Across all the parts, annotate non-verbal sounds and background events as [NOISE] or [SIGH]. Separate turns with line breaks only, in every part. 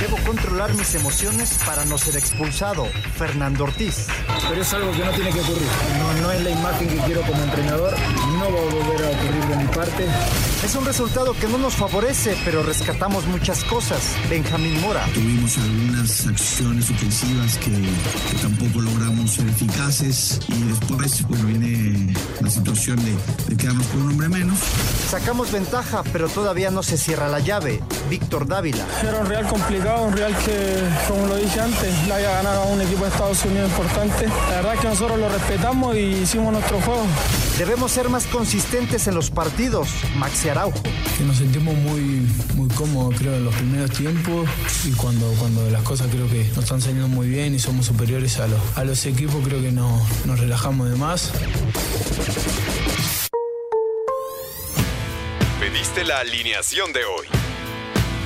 Debo controlar mis emociones para no ser expulsado. Fernando Ortiz.
Pero es algo que no tiene que ocurrir. No, no es la imagen que quiero como entrenador. No va a volver a ocurrir de mi parte.
Es un resultado que no nos favorece, pero rescatamos muchas cosas. Benjamín Mora.
Tuvimos algunas acciones ofensivas que, que tampoco logramos ser eficaces y después, bueno, viene la situación de, de quedarnos con un hombre menos.
Sacamos ventaja, pero todavía no se cierra la llave. Víctor Dávila.
Era un Real complicado, un Real que, como lo dije antes, le había ganado a un equipo de Estados Unidos importante. La verdad es que nosotros lo respetamos y hicimos nuestro juego.
Debemos ser más consistentes en los partidos. Maxi Araujo.
Que nos sentimos muy, muy cómodos, creo, en los primeros tiempos y cuando, cuando las cosas creo que nos están saliendo muy bien y somos superiores a los, a los equipos, creo que no, nos relajamos de más.
Pediste la alineación de hoy.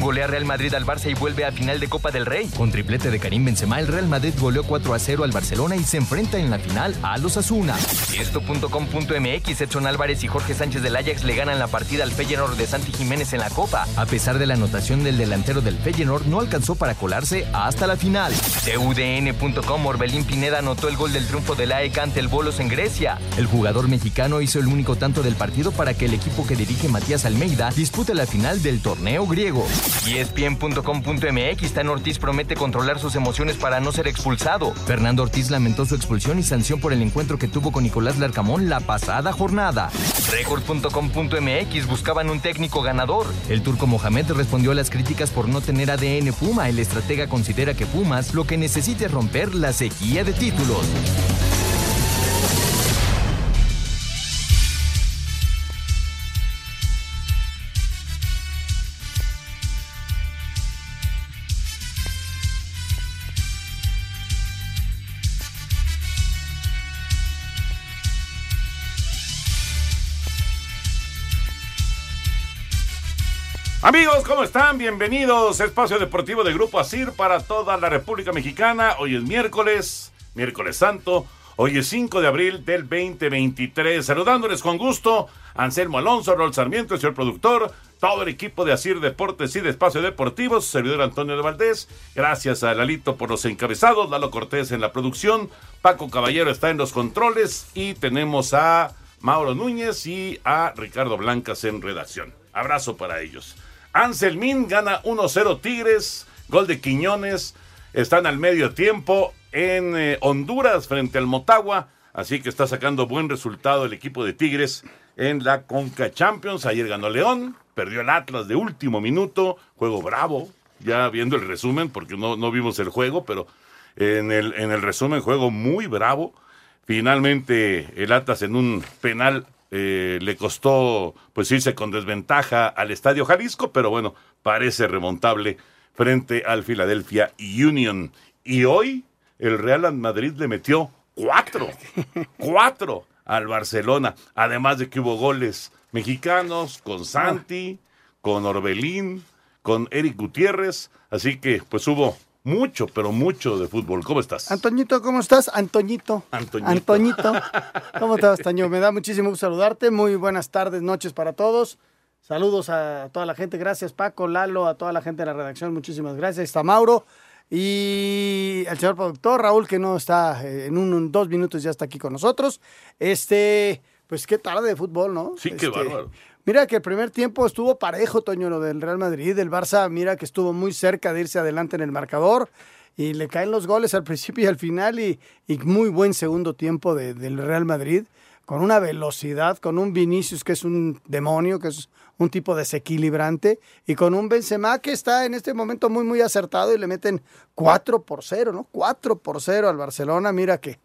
Golea Real Madrid al Barça y vuelve a final de Copa del Rey. Con triplete de Karim Benzema, el Real Madrid goleó 4 a 0 al Barcelona y se enfrenta en la final a los Asuna. Esto.com.mx, Edson Álvarez y Jorge Sánchez del Ajax le ganan la partida al Feyenoord de Santi Jiménez en la Copa. A pesar de la anotación del delantero del Feyenoord, no alcanzó para colarse hasta la final. TUDN.com, Orbelín Pineda anotó el gol del triunfo del AEK ante el Bolos en Grecia. El jugador mexicano hizo el único tanto del partido para que el equipo que dirige Matías Almeida dispute la final del torneo griego. E ESPN.com.mx, Tan Ortiz promete controlar sus emociones para no ser expulsado. Fernando Ortiz lamentó su expulsión y sanción por el encuentro que tuvo con Nicolás Larcamón la pasada jornada. Record.com.mx buscaban un técnico ganador. El turco Mohamed respondió a las críticas por no tener ADN Puma. El estratega considera que Pumas lo que necesita es romper la sequía de títulos.
Amigos, ¿cómo están? Bienvenidos a Espacio Deportivo de Grupo ASIR para toda la República Mexicana. Hoy es miércoles, miércoles santo. Hoy es 5 de abril del 2023. Saludándoles con gusto, Anselmo Alonso, Rol Sarmiento, el señor productor, todo el equipo de Asir Deportes y de Espacio Deportivo, servidor Antonio de Valdés. Gracias a Lalito por los encabezados, Lalo Cortés en la producción, Paco Caballero está en los controles y tenemos a Mauro Núñez y a Ricardo Blancas en redacción. Abrazo para ellos. Anselmín gana 1-0 Tigres, gol de Quiñones, están al medio tiempo en eh, Honduras frente al Motagua, así que está sacando buen resultado el equipo de Tigres en la Conca Champions. Ayer ganó León, perdió el Atlas de último minuto, juego bravo, ya viendo el resumen, porque no, no vimos el juego, pero en el, en el resumen, juego muy bravo. Finalmente el Atlas en un penal eh, le costó pues irse con desventaja al Estadio Jalisco, pero bueno, parece remontable frente al Philadelphia Union. Y hoy el Real Madrid le metió cuatro, cuatro al Barcelona, además de que hubo goles mexicanos con Santi, con Orbelín, con Eric Gutiérrez, así que pues hubo mucho, pero mucho de fútbol. ¿Cómo estás?
Antoñito, ¿cómo estás? Antoñito.
Antoñito.
Antoñito. [LAUGHS] ¿Cómo estás, Toño? Me da muchísimo gusto saludarte. Muy buenas tardes, noches para todos. Saludos a toda la gente. Gracias, Paco, Lalo, a toda la gente de la redacción. Muchísimas gracias. Está Mauro y el señor productor Raúl, que no está eh, en un, dos minutos, ya está aquí con nosotros. Este, pues qué tarde de fútbol, ¿no?
Sí, qué
Este,
bárbaro.
Mira que el primer tiempo estuvo parejo, Toño, lo del Real Madrid. El Barça, mira que estuvo muy cerca de irse adelante en el marcador. Y le caen los goles al [LAUGHS] principio y al final. Y, y muy buen segundo tiempo de- del Real Madrid. Con una velocidad, con un Vinicius que es un demonio, que es un tipo desequilibrante. Y con un Benzema que está en este momento muy, muy acertado. Y le meten 4 por 0, ¿no? 4 por 0 al Barcelona. Mira que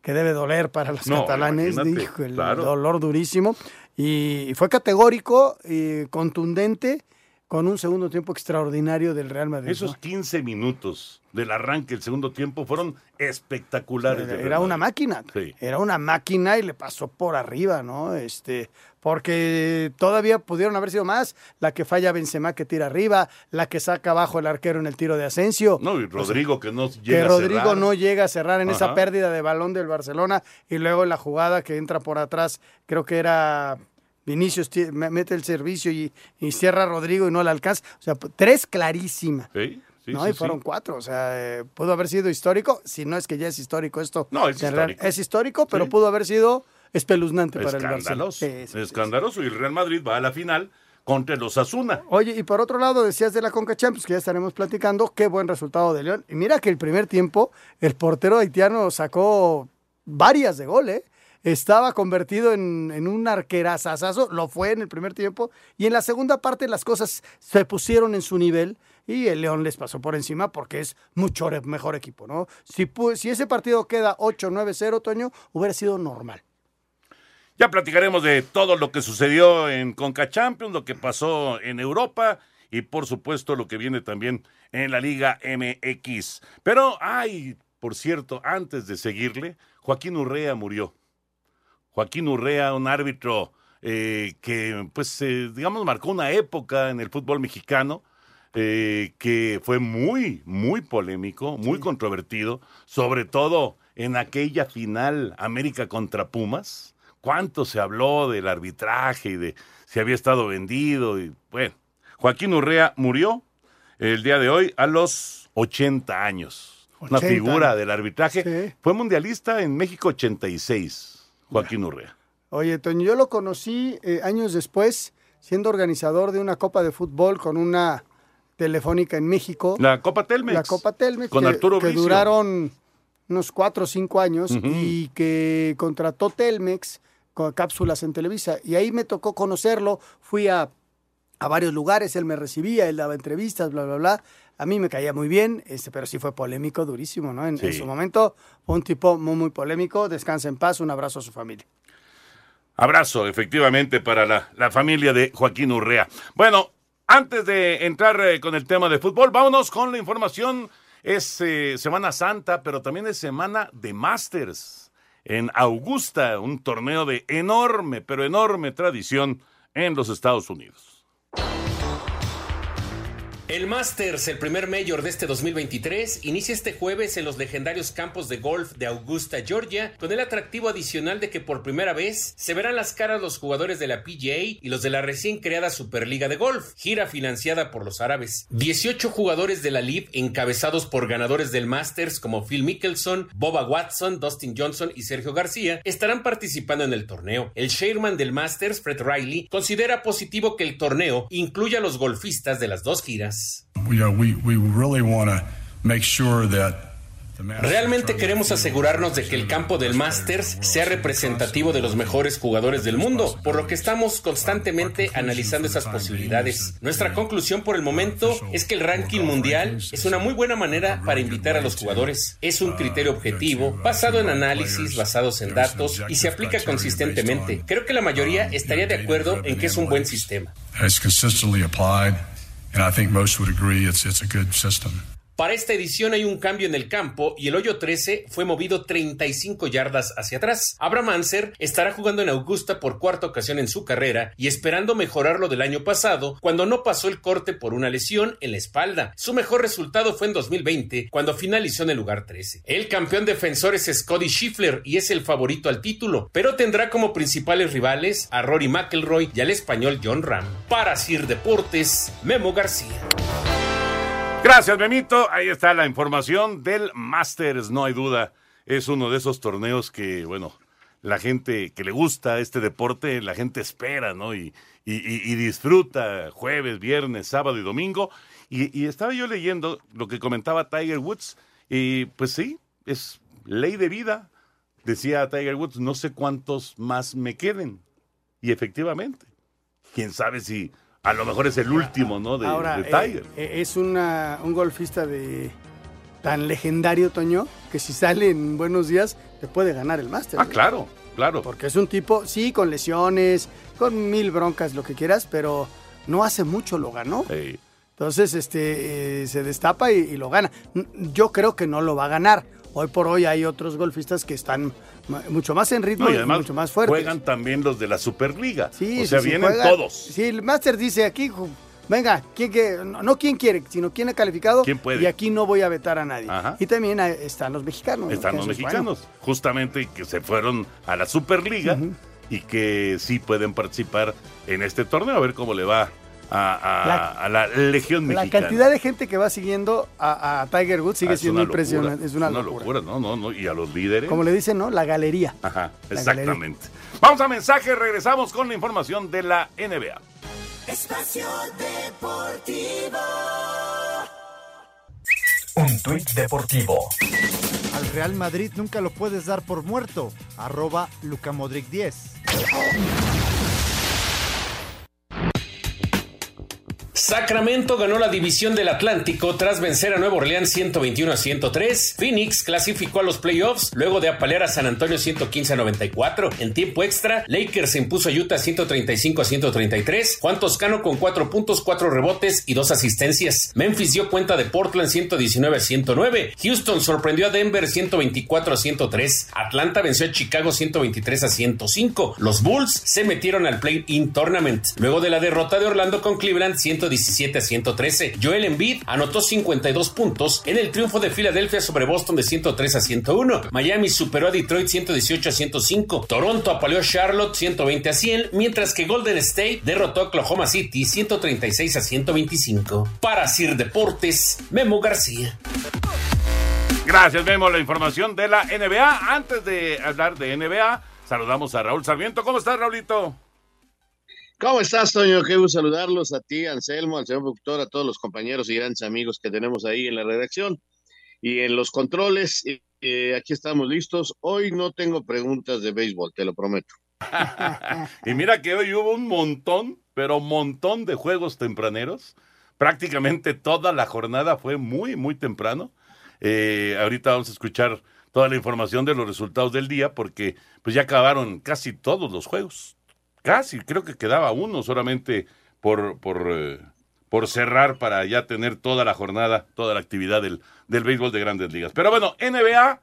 que debe doler para los
No,
catalanes, dijo, el
claro.
dolor durísimo. Y, fue categórico y contundente con un segundo tiempo extraordinario del Real Madrid.
Esos
¿no?
15 minutos del arranque del segundo tiempo fueron espectaculares.
Era una máquina.
Sí.
Era una máquina y le pasó por arriba, ¿no? Este, porque todavía pudieron haber sido más. La que falla Benzema que tira arriba, la que saca abajo el arquero en el tiro de Asensio.
No, y Rodrigo que no llega
que
a
Rodrigo
cerrar.
no llega a cerrar en esa pérdida de balón del Barcelona y luego la jugada que entra por atrás, creo que era Vinicius mete el servicio y, y cierra a Rodrigo y no le alcanza. O sea, tres clarísima.
Sí, sí,
no,
sí,
y fueron
sí.
cuatro. O sea, eh, pudo haber sido histórico, si no es que ya es histórico esto.
No, es histórico.
Es histórico, pero pudo haber sido espeluznante para el Barcelona.
Escandaloso.
Sí.
escandaloso. Y el Real Madrid va a la final contra los Asuna.
Oye, y por otro lado, decías de la Conca Champions, que ya estaremos platicando, qué buen resultado de León. Y mira que el primer tiempo, el portero haitiano sacó varias de gol, ¿eh? Estaba convertido en, en un arquerazazazo, lo fue en el primer tiempo, y en la segunda parte las cosas se pusieron en su nivel y el León les pasó por encima porque es mucho mejor equipo, ¿no? Si, si ese partido queda 8-9-0, Toño, hubiera sido normal.
Ya platicaremos de todo lo que sucedió en Conca Champions, lo que pasó en Europa y por supuesto lo que viene también en la Liga MX. Pero, ay, por cierto, antes de seguirle, Joaquín Urrea murió. Joaquín Urrea, un árbitro eh, que, pues, eh, digamos, marcó una época en el fútbol mexicano. eh, que fue muy, muy polémico, muy controvertido, sobre todo en aquella final América contra Pumas. ¿Cuánto se habló del arbitraje y de si había estado vendido? Y, bueno, Joaquín Urrea murió el día de hoy a los 80 años. Una
80
figura
años.
del arbitraje.
Sí.
Fue mundialista en México 86, Joaquín Urrea.
Oye, Toño, yo lo conocí eh, años después, siendo organizador de una copa de fútbol con una telefónica en México.
La Copa Telmex.
La Copa Telmex,
Con
que,
Arturo
que
Bricio.
duraron unos cuatro o cinco años y que contrató Telmex con cápsulas en Televisa. Y ahí me tocó conocerlo, fui a, a varios lugares, él me recibía, él daba entrevistas, bla, bla, bla. A mí me caía muy bien, este, pero sí fue polémico, durísimo, ¿no? En, su momento fue un tipo muy, muy polémico. Descansa en paz, un abrazo a su familia.
Abrazo, efectivamente, para la, la familia de Joaquín Urrea. Bueno, antes de entrar eh, con el tema de fútbol, vámonos con la información. Es eh, Semana Santa, pero también es Semana de Masters en Augusta, un torneo de enorme, pero enorme tradición en los Estados Unidos.
El Masters, el primer mayor de este 2023, inicia este jueves en los legendarios campos de golf de Augusta, Georgia, con el atractivo adicional de que por primera vez se verán las caras los jugadores de la PGA y los de la recién creada Superliga de Golf, gira financiada por los árabes. 18 jugadores de la LIV encabezados por ganadores del Masters como Phil Mickelson, Boba Watson, Dustin Johnson y Sergio García estarán participando en el torneo. El chairman del Masters, Fred Riley, considera positivo que el torneo incluya a los golfistas de las dos giras.
We, uh, we, we really want to make sure that the Masters
Realmente queremos asegurarnos de que el campo del Masters sea representativo de los mejores jugadores del mundo, por lo que estamos constantemente analizando esas posibilidades. Nuestra conclusión por el momento es que el ranking mundial es una muy buena manera para invitar a los jugadores. Es un criterio objetivo, basado en análisis, basados en datos y se aplica consistentemente. Creo que la mayoría estaría de acuerdo en que es un buen sistema.
And I think most would agree it's, it's a good system.
Para esta edición hay un cambio en el campo y el hoyo 13 fue movido 35 yardas hacia atrás. Abraham Anser estará jugando en Augusta por cuarta ocasión en su carrera y esperando mejorar lo del año pasado cuando no pasó el corte por una lesión en la espalda. Su mejor resultado fue en 2020 cuando finalizó en el lugar 13. El campeón defensor es Scotty Scheffler y es el favorito al título, pero tendrá como principales rivales a Rory McIlroy y al español John Ram. Para Sir Deportes, Memo García.
Gracias, Memito. Ahí está la información del Masters, no hay duda. Es uno de esos torneos que, bueno, la gente que le gusta este deporte, la gente espera, ¿no? Y, disfruta jueves, viernes, sábado y domingo. Y, y estaba yo leyendo lo que comentaba Tiger Woods, y pues sí, es ley de vida. Decía Tiger Woods, no sé cuántos más me queden. Y efectivamente, quién sabe si a lo mejor es el último, ¿no? De,
Ahora,
de Tiger.
eh, eh, es una, un golfista de tan legendario, Toño, que si sale en buenos días, te puede ganar el máster.
Ah, claro, claro.
Porque es un tipo, sí, con lesiones, con mil broncas, lo que quieras, pero no hace mucho lo ganó. Entonces, este, eh, se destapa y, y lo gana. Yo creo que no lo va a ganar. Hoy por hoy hay otros golfistas que están mucho más en ritmo
No, y
mucho más fuertes.
juegan también los de la Superliga.
Sí,
o sea,
sí,
vienen todos.
Sí, el Master dice aquí, venga, ¿quién que, no, no quién quiere, sino quién ha calificado.
¿Quién puede?
Y aquí no voy a vetar a nadie.
Ajá.
Y también ah, están los mexicanos. ¿no?
Están los mexicanos, justamente que se fueron a la Superliga y que sí pueden participar en este torneo, a ver cómo le va a, a-
La-
a la Legión
bueno. La
Mexicana.
cantidad de gente que va siguiendo a, a Tiger Woods sigue
Ah, es
siendo
una locura,
impresionante. Es una, locura.
no, no, no, y a los líderes.
Como le dicen, ¿no? La galería.
Ajá,
La
exactamente. Vamos a mensaje, regresamos con la información de la NBA.
Espacio Deportivo.
Un tuit deportivo.
Al Real Madrid nunca lo puedes dar por muerto. Arroba Lucamodric 10.
Sacramento ganó la división del Atlántico tras vencer a Nueva Orleans 121 a 103. Phoenix clasificó a los playoffs luego de apalear a San Antonio 115 a 94. En tiempo extra, Lakers se impuso a Utah 135 a 133. Juan Toscano con 4 puntos, 4 rebotes y 2 asistencias. Memphis dio cuenta de Portland 119 a 109. Houston sorprendió a Denver 124 a 103. Atlanta venció a Chicago 123 a 105. Los Bulls se metieron al Play-In Tournament. Luego de la derrota de Orlando con Cleveland 117 a 113. Joel Embiid anotó 52 puntos en el triunfo de Filadelfia sobre Boston de 103 a 101. Miami superó a Detroit 118 a 105. Toronto apaleó a Charlotte 120 a 100, mientras que Golden State derrotó a Oklahoma City 136 a 125. Para Sir Deportes, Memo García.
Gracias, vemos la información de la NBA. Antes de hablar de NBA, saludamos a Raúl Sarmiento. ¿Cómo estás, Raulito?
¿Cómo estás, Toño? Qué saludarlos a ti, Anselmo, al señor productor, a todos los compañeros y grandes amigos que tenemos ahí en la redacción y en los controles. eh, aquí estamos listos. Hoy no tengo preguntas de béisbol, te lo prometo. [LAUGHS]
Y mira que hoy hubo un montón, pero montón de juegos tempraneros. Prácticamente toda la jornada fue muy, muy temprano. Eh, ahorita vamos a escuchar toda la información de los resultados del día porque pues ya acabaron casi todos los juegos. Casi, creo que quedaba uno solamente por, por, eh, por cerrar para ya tener toda la jornada, toda la actividad del, del béisbol de grandes ligas. Pero bueno, NBA,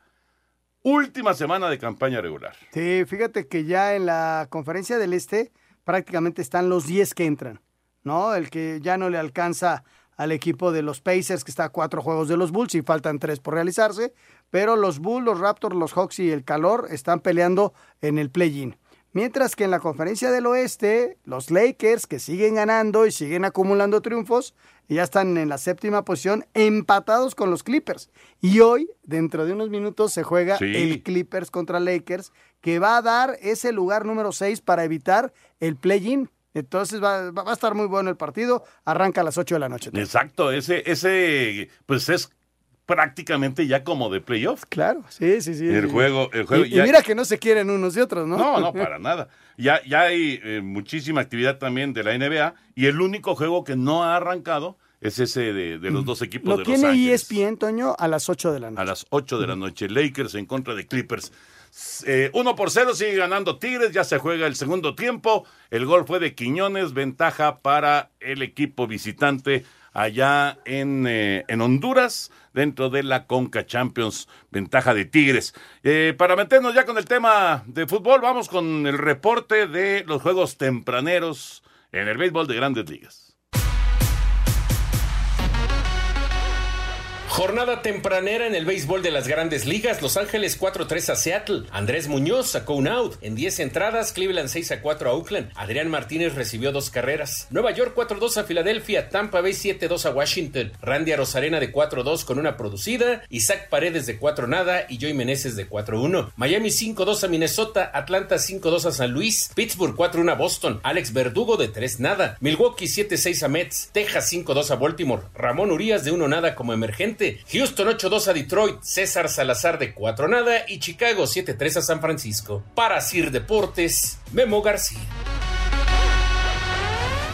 última semana de campaña regular.
Sí, fíjate que ya en la conferencia del Este prácticamente están los 10 que entran, ¿no? El que ya no le alcanza al equipo de los Pacers, que está a cuatro juegos de los Bulls y faltan tres por realizarse, pero los Bulls, los Raptors, los Hawks y el Calor están peleando en el play-in. Mientras que en la conferencia del oeste, los Lakers, que siguen ganando y siguen acumulando triunfos, ya están en la séptima posición, empatados con los Clippers. Y hoy, dentro de unos minutos, se juega
Sí.
el Clippers contra Lakers, que va a dar ese lugar número 6 para evitar el play-in. Entonces va, va a estar muy bueno el partido. Arranca a las 8 de la noche.
Exacto, ese, ese, pues es prácticamente ya como de playoff.
Claro, sí, sí, sí.
El
sí.
juego, el juego.
Y, mira que no se quieren unos y otros, ¿no?
No, no, [LAUGHS] para nada. Ya, ya hay eh, muchísima actividad también de la NBA y el único juego que no ha arrancado es ese de, de los dos equipos
Mm. Lo
de Los
tiene E
Ángeles.
ESPN, Toño, a las 8 de la noche.
A las 8 de la noche, Lakers en contra de Clippers. Eh, uno por cero sigue ganando Tigres, ya se juega el segundo tiempo. El gol fue de Quiñones, ventaja para el equipo visitante allá en, eh, en Honduras, dentro de la Conca Champions, ventaja de Tigres. Eh, para meternos ya con el tema de fútbol, vamos con el reporte de los juegos tempraneros en el béisbol de grandes ligas.
Jornada tempranera en el béisbol de las grandes ligas. Los Ángeles 4-3 a Seattle. Andrés Muñoz sacó un out. En 10 entradas, Cleveland 6-4 a Oakland. Adrián Martínez recibió dos carreras. Nueva York 4-2 a Filadelfia. Tampa Bay 7-2 a Washington. Randy Arozarena de 4-2 con una producida. Isaac Paredes de 4 nada y Joey Meneses de 4-1. Miami 5-2 a Minnesota. Atlanta 5-2 a San Luis. Pittsburgh 4-1 a Boston. Alex Verdugo de 3 nada. Milwaukee 7-6 a Mets. Texas 5-2 a Baltimore. Ramón Urias de 1 nada como emergente. Houston 8-2 a Detroit. César Salazar de 4 nada. Y Chicago 7-3 a San Francisco. Para Sir Deportes, Memo García.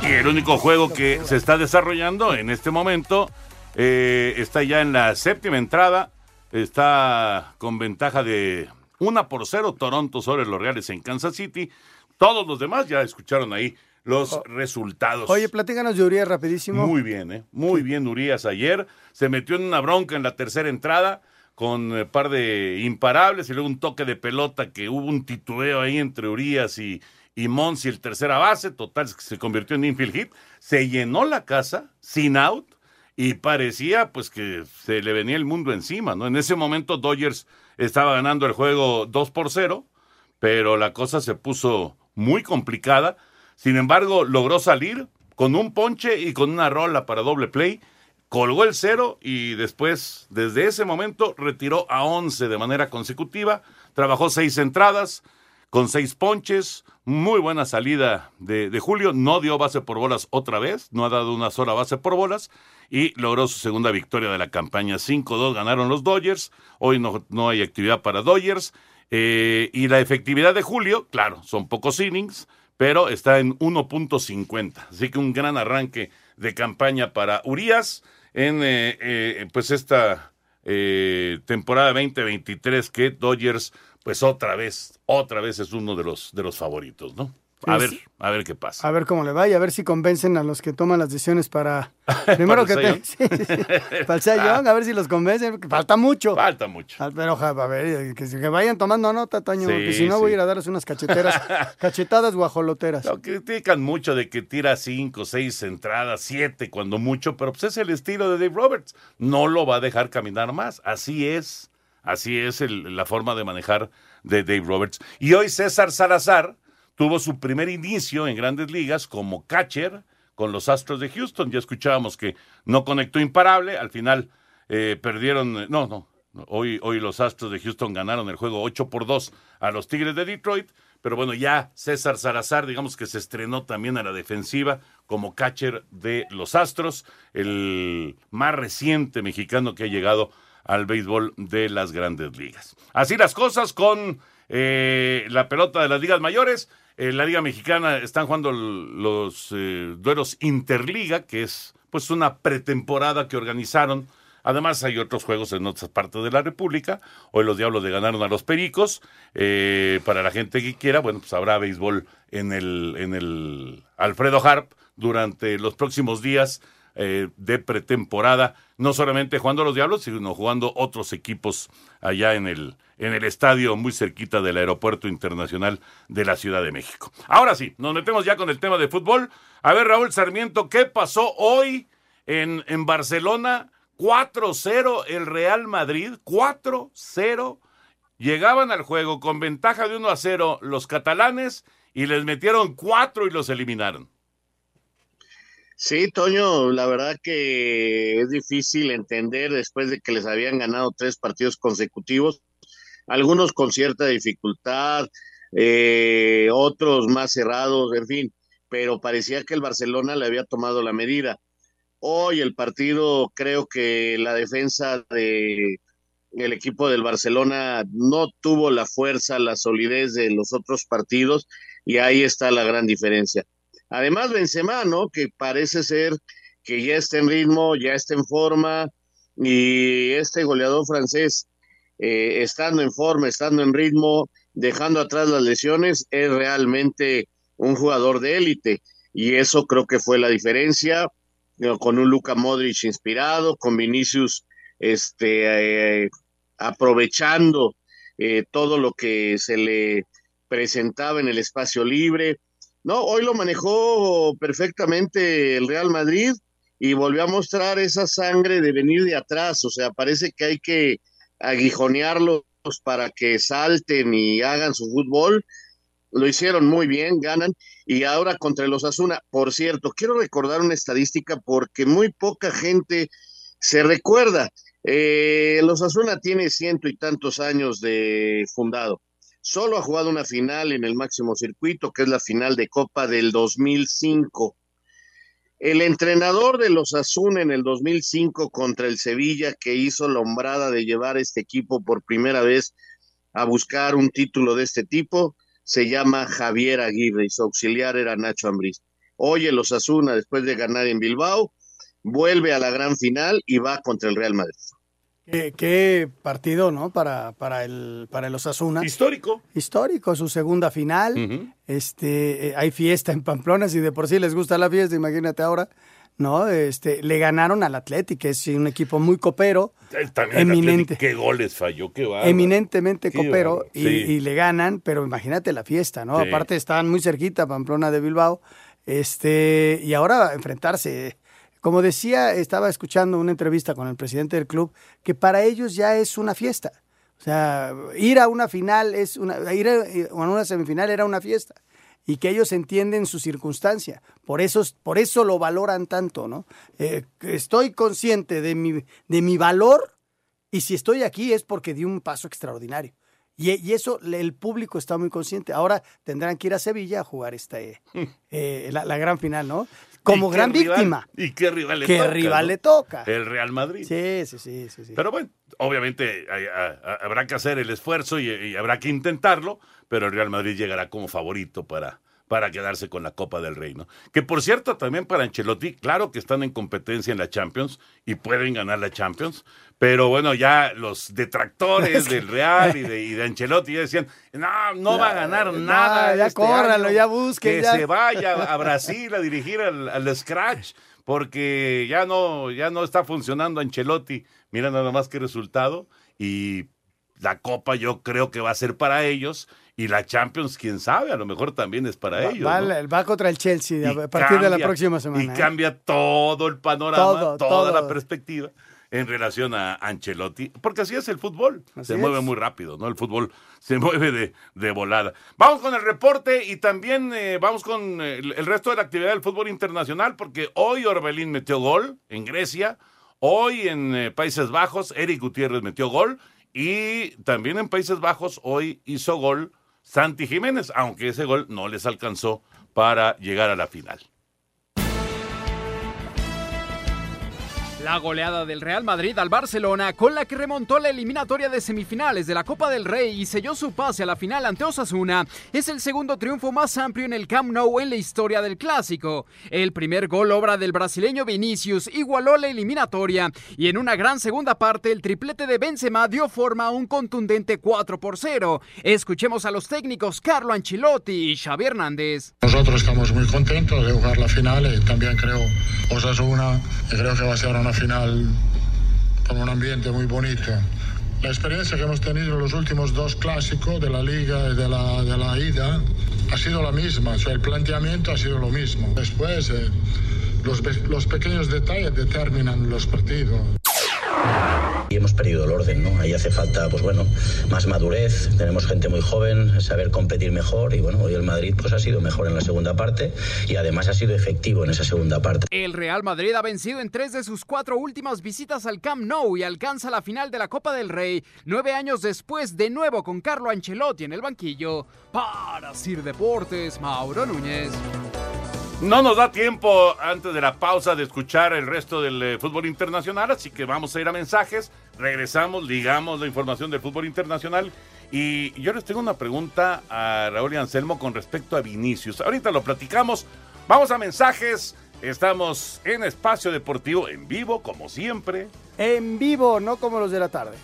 Y el único juego que se está desarrollando en este momento eh, está ya en la séptima entrada está con ventaja de 1 por 0 Toronto sobre los Reales en Kansas City. Todos los demás ya escucharon ahí los
Oh.
resultados.
Oye, platícanos de Urias rapidísimo.
Muy bien, ¿eh? Muy bien Urias ayer. Se metió en una bronca en la tercera entrada con un par de imparables y luego un toque de pelota que hubo un titubeo ahí entre Urias y, y Monsi, el tercera base. Total, se convirtió en infield hit. Se llenó la casa sin out y parecía pues que se le venía el mundo encima, ¿no? En ese momento Dodgers estaba ganando el juego 2 por 0, pero la cosa se puso muy complicada. Sin embargo, logró salir con un ponche y con una rola para doble play. Colgó el cero y después, desde ese momento, retiró a 11 de manera consecutiva. Trabajó seis entradas con seis ponches. Muy buena salida de, Julio. No dio base por bolas otra vez. No ha dado una sola base por bolas. Y logró su segunda victoria de la campaña. 5-2 ganaron los Dodgers. Hoy no, no hay actividad para Dodgers. Eh, y la efectividad de Julio, claro, son pocos innings pero está en 1.50. Así que un gran arranque de campaña para Urias en eh, eh, pues esta eh, temporada 2023 que Dodgers pues otra vez, otra vez es uno de los de los favoritos, ¿no? A
Sí,
ver, a ver qué pasa.
A ver cómo le va y a ver si convencen a los que toman las decisiones para. [LAUGHS] [LAUGHS] Primero que
¿Para el
te. [LAUGHS] Sí, sí. Para el a ver si los convencen. Falta mucho.
Falta mucho.
Ah, Pero, a ver, que, que vayan tomando nota, Toño,
Sí,
porque si no voy a ir a darles unas cacheteras, cachetadas guajoloteras.
Lo critican mucho de que tira cinco, seis entradas, siete cuando mucho, pero pues es el estilo de Dave Roberts. No lo va a dejar caminar más. Así es. Así es el- la forma de manejar de Dave Roberts. Y hoy César Salazar tuvo su primer inicio en grandes ligas como catcher con los Astros de Houston. Ya escuchábamos que no conectó imparable. Al final eh, perdieron. No, no. Hoy, hoy los Astros de Houston ganaron el juego 8 por 2 a los Tigres de Detroit. Pero bueno, ya César Salazar, digamos que se estrenó también a la defensiva como catcher de los Astros, el más reciente mexicano que ha llegado al béisbol de las grandes ligas. Así las cosas con eh, la pelota de las ligas mayores. En la Liga Mexicana están jugando los eh, duelos Interliga, que es pues una pretemporada que organizaron. Además hay otros juegos en otras partes de la República. Hoy los Diablos le ganaron a los Pericos. Eh, para la gente que quiera, bueno, pues habrá béisbol en el, en el Alfredo Harp durante los próximos días eh, de pretemporada, no solamente jugando los Diablos, sino jugando otros equipos allá en el, en el estadio muy cerquita del Aeropuerto Internacional de la Ciudad de México. Ahora sí, nos metemos ya con el tema de fútbol. A ver, Raúl Sarmiento, ¿qué pasó hoy en, en Barcelona? 4-0 el Real Madrid, 4-0. Llegaban al juego con ventaja de 1 0 los catalanes y les metieron 4 y los eliminaron.
Sí, Toño, la verdad que es difícil entender después de que les habían ganado tres partidos consecutivos, algunos con cierta dificultad, eh, otros más cerrados, en fin, pero parecía que el Barcelona le había tomado la medida. Hoy el partido, creo que la defensa de el equipo del Barcelona no tuvo la fuerza, la solidez de los otros partidos y ahí está la gran diferencia. Además, Benzema, ¿no? Que parece ser que ya está en ritmo, ya está en forma, y este goleador francés, eh, estando en forma, estando en ritmo, dejando atrás las lesiones, es realmente un jugador de élite, y eso creo que fue la diferencia, ¿no? con un Luka Modric inspirado, con Vinicius este, eh, aprovechando eh, todo lo que se le presentaba en el espacio libre, no, hoy lo manejó perfectamente el Real Madrid y volvió a mostrar esa sangre de venir de atrás. O sea, parece que hay que aguijonearlos para que salten y hagan su fútbol. Lo hicieron muy bien, ganan. Y ahora contra los Asuna, por cierto, quiero recordar una estadística porque muy poca gente se recuerda. Eh, los Asuna tiene ciento y tantos años de fundado solo ha jugado una final en el máximo circuito, que es la final de Copa del 2005. El entrenador de los Asuna en el 2005 contra el Sevilla, que hizo la hombrada de llevar este equipo por primera vez a buscar un título de este tipo, se llama Javier Aguirre y su auxiliar era Nacho Ambriz. Hoy el Osasuna, después de ganar en Bilbao, vuelve a la gran final y va contra el Real Madrid.
Qué, qué partido, ¿no? Para, para, el, para el Osasuna.
Histórico.
Histórico, su segunda final. Este, eh, hay fiesta en Pamplona, si de por sí les gusta la fiesta, imagínate ahora. ¿No? Este, le ganaron al Atlético, que es un equipo muy copero.
Eh, También
eminente.
Atlético, qué goles falló, qué bárbaro.
eminentemente
Qué
copero y,
sí.
y le ganan, pero imagínate la fiesta, ¿no?
Sí.
Aparte estaban muy cerquita Pamplona de Bilbao. Este, y ahora enfrentarse. Como decía, estaba escuchando una entrevista con el presidente del club, que para ellos ya es una fiesta. O sea, ir a una final es una, ir a, a una semifinal era una fiesta. Y que ellos entienden su circunstancia. Por eso, por eso lo valoran tanto, ¿no? Eh, estoy consciente de mi, de mi valor y si estoy aquí es porque di un paso extraordinario. Y, y eso el público está muy consciente. Ahora tendrán que ir a Sevilla a jugar esta, eh, [LAUGHS] eh, la, la gran final, ¿no? Como
¿Y qué
gran
rival-
víctima.
¿Y qué rival le
¿Qué
toca?
rival
no?
le toca?
El Real Madrid.
Sí, sí, sí, sí. sí.
Pero bueno, obviamente hay- habrá que hacer el esfuerzo y, y habrá que intentarlo, pero el Real Madrid llegará como favorito para, para quedarse con la Copa del Rey, ¿no? Que por cierto, también para Ancelotti, claro que están en competencia en la Champions y pueden ganar la Champions, pero bueno, ya los detractores del Real y de, [LAUGHS] y de Ancelotti ya decían, no, no va a ganar nada.
ya
este
córranlo,
año,
ya busquen,
Que
ya".
se vaya [LAUGHS] a Brasil a dirigir al, al Scratch, porque ya no, ya no está funcionando Ancelotti. Mira nada más qué resultado. Y la Copa yo creo que va a ser para ellos. Y la Champions, quién sabe, a lo mejor también es para
Va,
ellos.
va-
¿no?
va contra el Chelsea a partir de la próxima semana.
Y
¿eh?
cambia todo el panorama,
Todo,
toda
todo.
la perspectiva en relación a Ancelotti, porque así es el fútbol,
Así
se
es.
mueve muy rápido, ¿no? El fútbol [LAUGHS] se mueve de, de volada. Vamos con el reporte y también eh, vamos con eh, el, el resto de la actividad del fútbol internacional, porque hoy Orbelín metió gol en Grecia, hoy en eh, Países Bajos Eric Gutiérrez metió gol y también en Países Bajos hoy hizo gol Santi Jiménez, aunque ese gol no les alcanzó para llegar a la final.
La goleada del Real Madrid al Barcelona, con la que remontó la eliminatoria de semifinales de la Copa del Rey y selló su pase a la final ante Osasuna, es el segundo triunfo más amplio en el Camp Nou en la historia del clásico. El primer gol, obra del brasileño Vinicius, igualó la eliminatoria y en una gran segunda parte el triplete de Benzema dio forma a un contundente 4 por 0. Escuchemos a los técnicos Carlo Ancelotti y Xavi Hernández.
Nosotros estamos muy contentos de jugar la final y también creo Osasuna y creo que va a ser una final con un ambiente muy bonito. La experiencia que hemos tenido en los últimos dos clásicos de la liga y de la, de la ida ha sido la misma, o sea, el planteamiento ha sido lo mismo. Después eh, los, los pequeños detalles determinan los partidos.
Y hemos perdido el orden, ¿no? Ahí hace falta, pues bueno, más madurez, tenemos gente muy joven, saber competir mejor y bueno, hoy el Madrid pues ha sido mejor en la segunda parte y además ha sido efectivo en esa segunda parte.
El Real Madrid ha vencido en tres de sus cuatro últimas visitas al Camp Nou y alcanza la final de la Copa del Rey, nueve años después, de nuevo con Carlo Ancelotti en el banquillo. Para Sir Deportes, Mauro Núñez.
No nos da tiempo antes de la pausa de escuchar el resto del eh, fútbol internacional, así que vamos a ir a mensajes, regresamos, ligamos la información del fútbol internacional y yo les tengo una pregunta a Raúl y Anselmo con respecto a Vinicius. Ahorita lo platicamos, vamos a mensajes, estamos en Espacio Deportivo en vivo, como siempre.
En vivo, no como los de la tarde.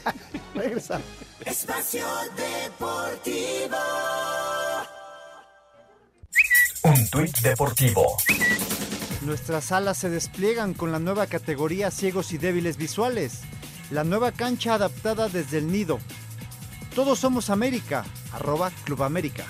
[LAUGHS] Regresamos.
Espacio Deportivo.
Un tuit deportivo.
Nuestras salas se despliegan con la nueva categoría ciegos y débiles visuales. La nueva cancha adaptada desde el nido. Todos somos América. Arroba Club América.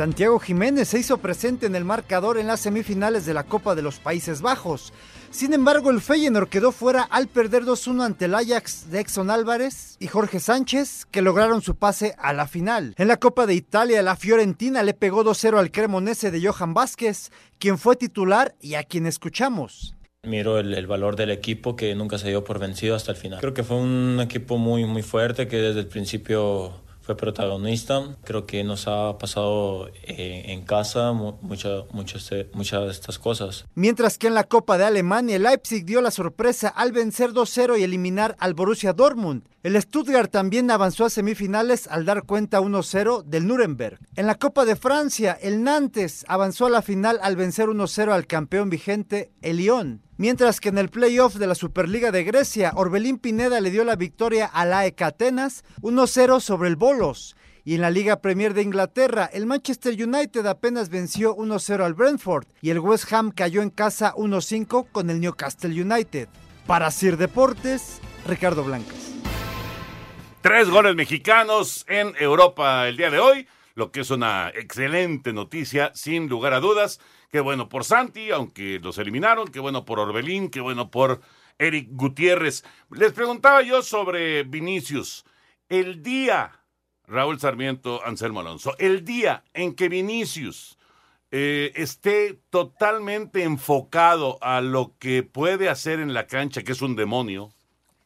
Santiago Jiménez se hizo presente en el marcador en las semifinales de la Copa de los Países Bajos. Sin embargo, el Feyenoord quedó fuera al perder 2-1 ante el Ajax de Exxon Álvarez y Jorge Sánchez, que lograron su pase a la final. En la Copa de Italia, la Fiorentina le pegó 2-0 al Cremonese de Johan Vázquez, quien fue titular y a quien escuchamos.
Miro el, el valor del equipo que nunca se dio por vencido hasta el final. Creo que fue un equipo muy, muy fuerte que desde el principio protagonista. Creo que nos ha pasado eh, en casa muchas muchas de estas cosas.
Mientras que en la Copa de Alemania, Leipzig dio la sorpresa al vencer 2-0 y eliminar al Borussia Dortmund. El Stuttgart también avanzó a semifinales al dar cuenta 1-0 del Nuremberg. En la Copa de Francia, el Nantes avanzó a la final al vencer 1-0 al campeón vigente, el Lyon. Mientras que en el playoff de la Superliga de Grecia, Orbelín Pineda le dio la victoria al AEK Atenas 1-0 sobre el Bolos. Y en la Liga Premier de Inglaterra, el Manchester United apenas venció 1-0 al Brentford y el West Ham cayó en casa 1-5 con el Newcastle United. Para Sir Deportes, Ricardo Blancas.
Tres goles mexicanos en Europa el día de hoy, lo que es una excelente noticia, sin lugar a dudas. Qué bueno por Santi, aunque los eliminaron. Qué bueno por Orbelín. Qué bueno por Eric Gutiérrez. Les preguntaba yo sobre Vinicius. El día, Raúl Sarmiento, Anselmo Alonso, el día en que Vinicius eh, esté totalmente enfocado a lo que puede hacer en la cancha, que es un demonio,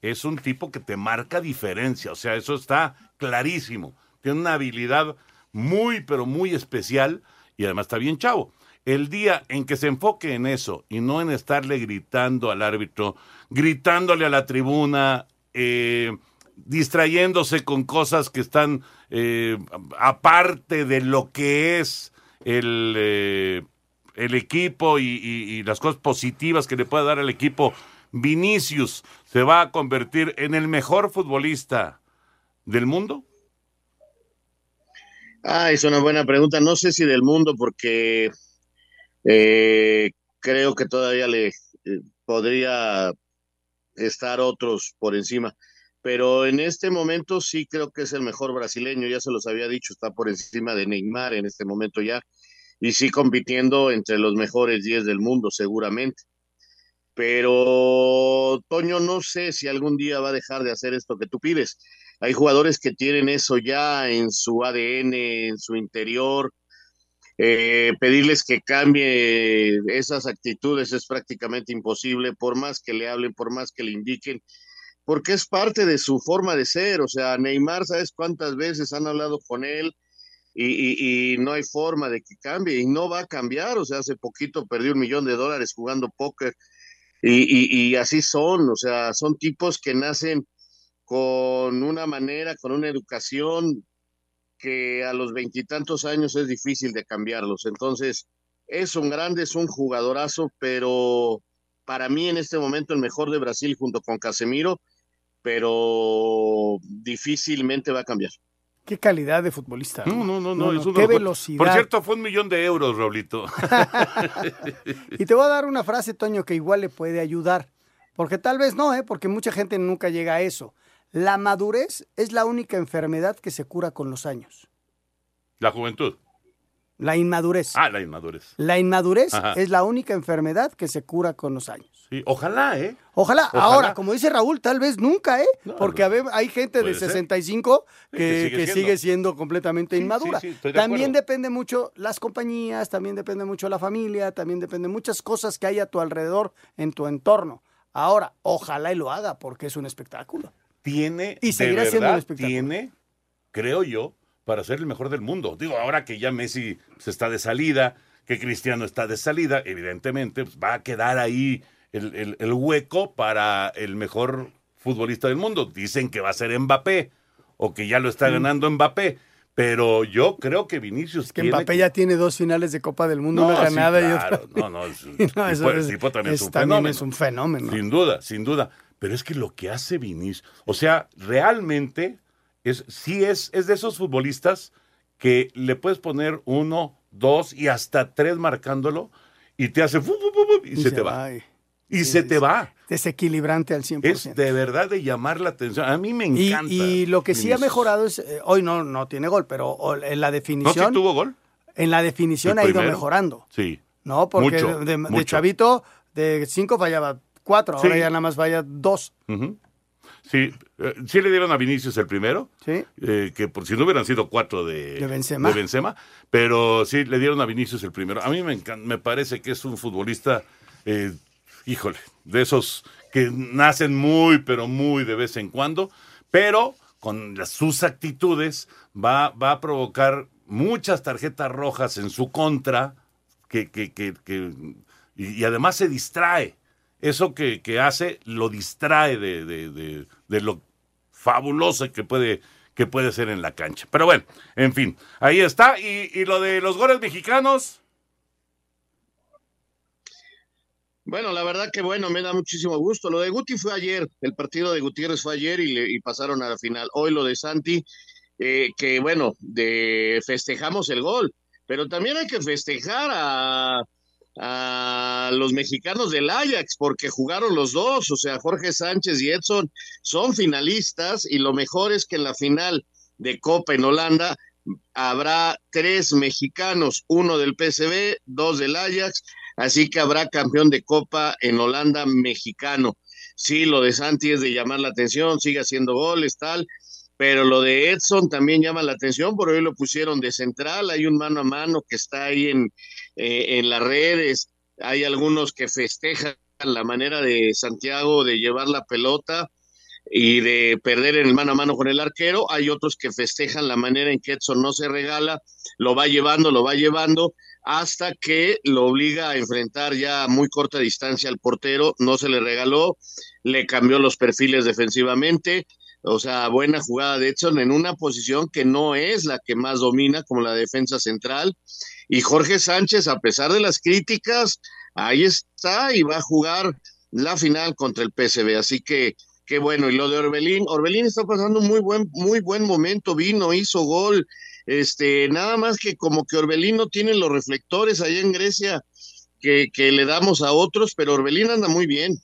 es un tipo que te marca diferencia. O sea, eso está clarísimo. Tiene una habilidad muy, pero muy especial y además está bien chavo. El día en que se enfoque en eso y no en estarle gritando al árbitro, gritándole a la tribuna, eh, distrayéndose con cosas que están eh, aparte de lo que es el, eh, equipo y, y, las cosas positivas que le puede dar al equipo, Vinicius se va a convertir en el mejor futbolista del mundo?
Ah, es una buena pregunta. No sé si del mundo, porque eh, creo que todavía le eh, podría estar otros por encima, pero en este momento sí creo que es el mejor brasileño, ya se los había dicho, está por encima de Neymar en este momento ya, y sí compitiendo entre los mejores 10 del mundo seguramente. Pero Toño, no sé si algún día va a dejar de hacer esto que tú pides. Hay jugadores que tienen eso ya en su ADN, en su interior, eh, pedirles que cambie esas actitudes es prácticamente imposible, por más que le hablen, por más que le indiquen, porque es parte de su forma de ser. O sea, Neymar, ¿sabes cuántas veces han hablado con él? Y, no hay forma de que cambie y no va a cambiar. O sea, hace poquito perdió un millón de dólares jugando póker y, y así son. O sea, son tipos que nacen con una manera, con una educación que a los veintitantos años es difícil de cambiarlos. Entonces, es un grande, es un jugadorazo, pero para mí en este momento el mejor de Brasil junto con Casemiro, pero difícilmente va a cambiar.
Qué calidad de futbolista.
No, no, no, no.
qué velocidad.
Por cierto, fue un millón de euros, Raulito. [LAUGHS]
y te voy a dar una frase, Toño, que igual le puede ayudar. Porque tal vez no, ¿eh? porque mucha gente nunca llega a eso. La madurez es la única enfermedad que se cura con los años.
La juventud.
La inmadurez.
Ah, la inmadurez.
La inmadurez es la única enfermedad que se cura con los años.
Sí, ojalá, ¿eh?
Ojalá. Ahora, como dice Raúl, tal vez nunca, ¿eh? Porque hay gente de 65 que, que, sigue, siendo. completamente inmadura. también depende mucho las compañías, también depende mucho la familia, también depende muchas cosas que hay a tu alrededor, en tu entorno. Ahora, ojalá y lo haga porque es un espectáculo
tiene, y de verdad, tiene, creo yo, para ser el mejor del mundo. Digo, ahora que ya Messi se está de salida, que Cristiano está de salida, evidentemente pues, va a quedar ahí el, hueco para el mejor futbolista del mundo. Dicen que va a ser Mbappé o que ya lo está mm. ganando Mbappé. Pero yo creo que Vinicius.
que Mbappé ya tiene dos finales de Copa del Mundo, una ganada y otra.
No, no, es, [LAUGHS] tipo, también, es, un
también es un fenómeno.
Sin duda, sin duda. Pero es que lo que hace Vinicius, o sea, realmente es, sí es, es de esos futbolistas que le puedes poner uno, dos y hasta tres marcándolo y te hace y, se, te va. Y se te va.
Desequilibrante al 100%.
Es de verdad de llamar la atención. A mí me encanta.
Y, lo que sí ha mejorado es, eh, hoy no, no tiene gol, pero en la definición.
¿No sí tuvo gol?
En la definición ha ido mejorando.
Sí.
No, porque de, chavito, de cinco fallaba cuatro, ahora ya nada más vaya dos.
Sí, eh, sí le dieron a Vinicius el primero,
sí.
Eh, que por si no hubieran sido cuatro de,
de, Benzema.
pero sí le dieron a Vinicius el primero. A mí me, me parece que es un futbolista, eh, híjole, de esos que nacen muy, pero muy de vez en cuando, pero con las- sus actitudes, va, va a provocar muchas tarjetas rojas en su contra, que, que, que, que- y, y además se distrae. Eso que, que hace lo distrae de, de, de- lo fabuloso que puede, que puede ser en la cancha. Pero bueno, en fin, ahí está. Y, y lo de los goles mexicanos,
Bueno, la verdad que bueno, me da muchísimo gusto. Lo de Guti fue ayer, el partido de Gutiérrez fue ayer y pasaron a la final. Hoy lo de Santi, eh, que bueno, de festejamos el gol, pero también hay que festejar a, a los mexicanos del Ajax porque jugaron los dos, o sea, Jorge Sánchez y Edson son finalistas y lo mejor es que en la final de Copa en Holanda habrá tres mexicanos, uno del PSV, dos del Ajax, así que habrá campeón de Copa en Holanda mexicano. Sí, lo de Santi es de llamar la atención, sigue haciendo goles, tal, pero lo de Edson también llama la atención, por hoy lo pusieron de central, hay un mano a mano que está ahí en, eh, en las redes, hay algunos que festejan la manera de Santiago de llevar la pelota y de perder en el mano a mano con el arquero, hay otros que festejan la manera en que Edson no se regala, lo va llevando, lo va llevando, hasta que lo obliga a enfrentar ya a muy corta distancia al portero, no se le regaló, le cambió los perfiles defensivamente, o sea, buena jugada de Edson en una posición que no es la que más domina, como la defensa central. Y Jorge Sánchez, a pesar de las críticas, ahí está y va a jugar la final contra el PSV. Así que, qué bueno. Y lo de Orbelín, Orbelín está pasando un muy buen, muy buen momento, vino, hizo gol. Este, nada más que como que Orbelín no tiene los reflectores allá en Grecia que, que le damos a otros, pero Orbelín anda muy bien.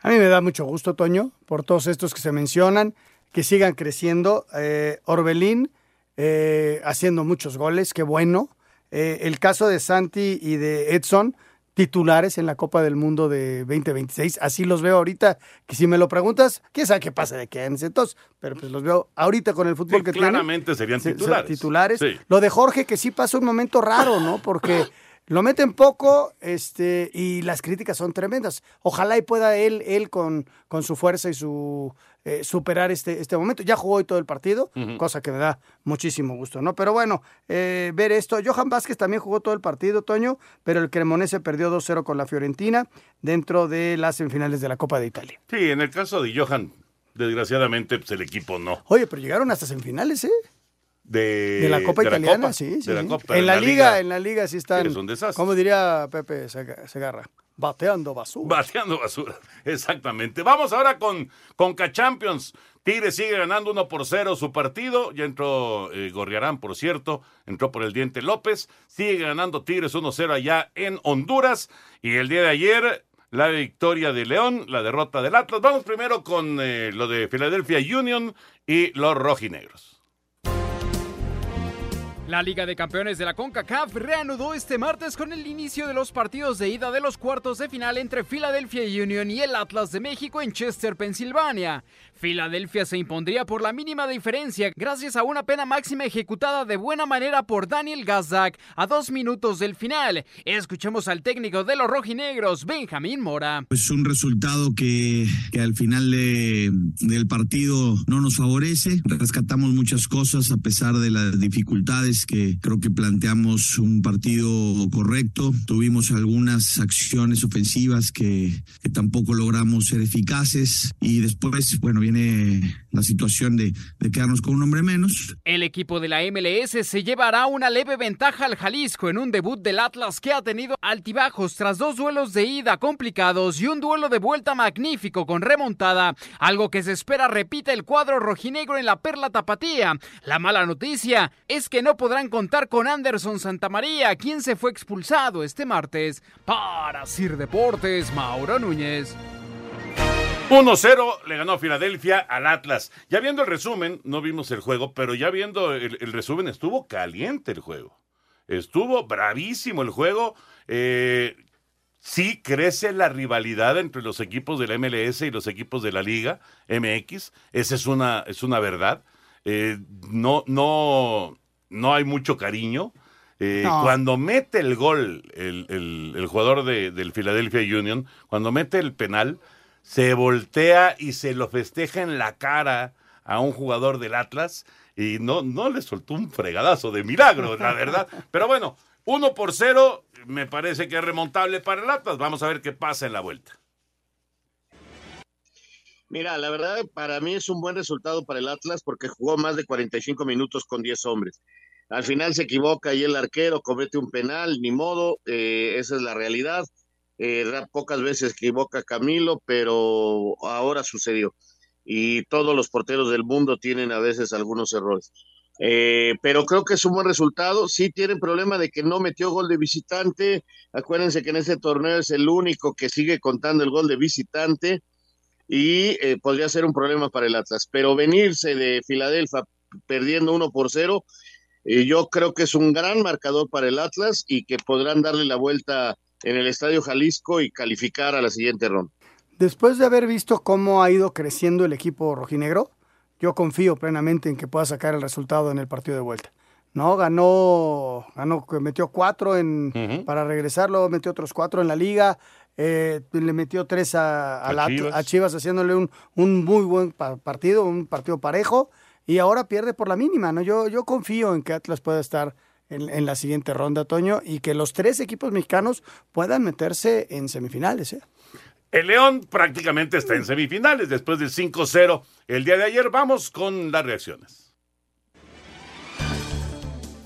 A mí me da mucho gusto, Toño, por todos estos que se mencionan, que sigan creciendo. Eh, Orbelín eh, haciendo muchos goles, qué bueno. Eh, el caso de Santi y de Edson, titulares en la Copa del Mundo de 2026. Así los veo ahorita, que si me lo preguntas, quién sabe qué pasa de que entonces, pero pues los veo ahorita con el fútbol
Sí,
que tienen.
claramente serían
Se- se-
titulares.
titulares.
Sí.
Lo de Jorge, que sí pasa un momento raro, ¿no? Porque lo meten poco este, y las críticas son tremendas. Ojalá y pueda él, él con, con su fuerza y su eh, superar este, este momento. Ya jugó hoy todo el partido, cosa que me da muchísimo gusto, ¿no? Pero bueno, eh, ver esto. Johan Vázquez también jugó todo el partido, Toño, pero el Cremonese perdió 2-0 con la Fiorentina dentro de las semifinales de la Copa de Italia.
sí, en el caso de Johan, desgraciadamente, pues el equipo no.
Oye, pero llegaron hasta semifinales, ¿eh?
De,
De la Copa
de
Italiana,
Copa,
sí, sí.
de la. Copa,
en la, liga, en la liga sí están.
Es un desastre.
Como diría Pepe Sega- Segarra, bateando basura.
Bateando basura, [LAUGHS] exactamente. Vamos ahora con Conca Champions. Tigre sigue ganando 1 por 0 su partido. Ya entró eh, Gorriarán, por cierto. Entró por el Diente López. Sigue ganando Tigres 1-0 allá en Honduras. Y el día de ayer, la victoria de León, la derrota del Atlas. Vamos primero con eh, lo de Philadelphia Union y los rojinegros.
La Liga de Campeones de la CONCACAF reanudó este martes con el inicio de los partidos de ida de los cuartos de final entre Philadelphia Union y el Atlas de México en Chester, Pensilvania. Filadelfia se impondría por la mínima diferencia gracias a una pena máxima ejecutada de buena manera por Daniel Gazdak a dos minutos del final. Escuchemos al técnico de los rojinegros, Benjamín Mora.
Pues un resultado que, que al final de- del partido no nos favorece. Rescatamos muchas cosas a pesar de las dificultades que creo que planteamos un partido correcto. Tuvimos algunas acciones ofensivas que, que tampoco logramos ser eficaces y después, bueno, la situación de, de quedarnos con un hombre menos.
El equipo de la MLS se llevará una leve ventaja al Jalisco en un debut del Atlas que ha tenido altibajos tras dos duelos de ida complicados y un duelo de vuelta magnífico con remontada, algo que se espera repita el cuadro rojinegro en la Perla Tapatía. La mala noticia es que no podrán contar con Anderson Santamaría, quien se fue expulsado este martes. Para Sir Deportes, Mauro Núñez.
1-0 le ganó Filadelfia al Atlas. Ya viendo el resumen, no vimos el juego, pero ya viendo el, el resumen, estuvo caliente el juego. Estuvo bravísimo el juego. Eh, sí crece la rivalidad entre los equipos de la MLS y los equipos de la Liga MX. Esa es una, es una verdad. Eh, no, no, no hay mucho cariño. Eh,
No.
Cuando mete el gol el, el- el jugador de- del Philadelphia Union, cuando mete el penal, se voltea y se lo festeja en la cara a un jugador del Atlas y no, no le soltó un fregadazo de milagro, la [LAUGHS] verdad. Pero bueno, uno por cero me parece que es remontable para el Atlas. Vamos a ver qué pasa en la vuelta.
Mira, la verdad para mí es un buen resultado para el Atlas porque jugó más de 45 minutos con 10 hombres. Al final se equivoca y el arquero comete un penal, ni modo, eh, esa es la realidad. Eh, pocas veces equivoca Camilo, pero ahora sucedió. Y todos los porteros del mundo tienen a veces algunos errores. Eh, pero creo que es un buen resultado. Sí tienen problema de que no metió gol de visitante. Acuérdense que en este torneo es el único que sigue contando el gol de visitante y eh, podría ser un problema para el Atlas. Pero venirse de Filadelfia perdiendo uno por cero, eh, yo creo que es un gran marcador para el Atlas y que podrán darle la vuelta en el Estadio Jalisco y calificar a la siguiente ronda.
Después de haber visto cómo ha ido creciendo el equipo rojinegro, yo confío plenamente en que pueda sacar el resultado en el partido de vuelta. No, ganó, ganó, metió cuatro en, para regresar, luego metió otros cuatro en la liga, eh, le metió tres a, Chivas. haciéndole un, un muy buen partido, un partido parejo, y ahora pierde por la mínima. ¿no? Yo, yo confío en que Atlas pueda estar en, la siguiente ronda, Toño, y que los tres equipos mexicanos puedan meterse en semifinales. ¿eh?
El León prácticamente está en semifinales después del 5-0 el día de ayer. Vamos con las reacciones.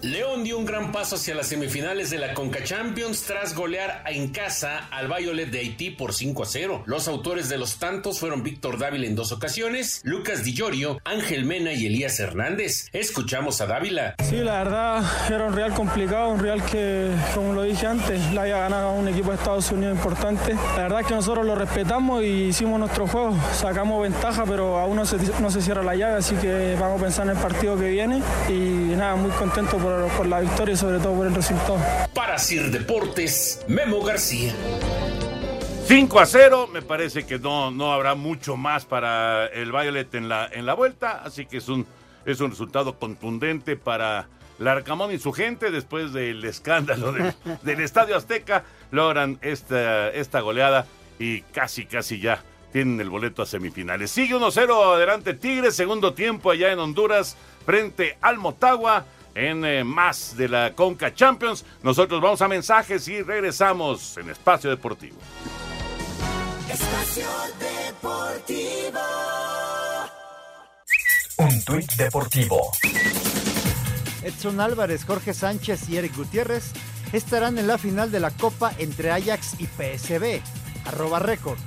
León dio un gran paso hacia las semifinales de la Conca Champions tras golear en casa al Violet de Haití por 5 a 0. Los autores de los tantos fueron Víctor Dávila en dos ocasiones, Lucas Di Llorio, Ángel Mena y Elías Hernández. Escuchamos a Dávila.
Sí, la verdad era un real complicado, un real que, como lo dije antes, la había ganado un equipo de Estados Unidos importante. La verdad es que nosotros lo respetamos y hicimos nuestro juego, sacamos ventaja, pero aún no se, no se cierra la llave, así que vamos a pensar en el partido que viene y nada, muy contento por por, la victoria y sobre todo por el resultado.
Para Sir Deportes, Memo García.
5 a 0, me parece que no, no habrá mucho más para el Violet en la, en la vuelta, así que es un, es un resultado contundente para Larcamón y su gente después del escándalo del, [LAUGHS] Estadio Azteca, logran esta, esta goleada y casi, casi ya tienen el boleto a semifinales. Sigue 1-0 adelante Tigres, segundo tiempo allá en Honduras frente al Motagua en eh, más de la Conca Champions. Nosotros vamos a mensajes y regresamos en Espacio Deportivo.
Espacio Deportivo.
Un tuit deportivo.
Edson Álvarez, Jorge Sánchez y Eric Gutiérrez estarán en la final de la Copa entre Ajax y PSB. Arroba récord.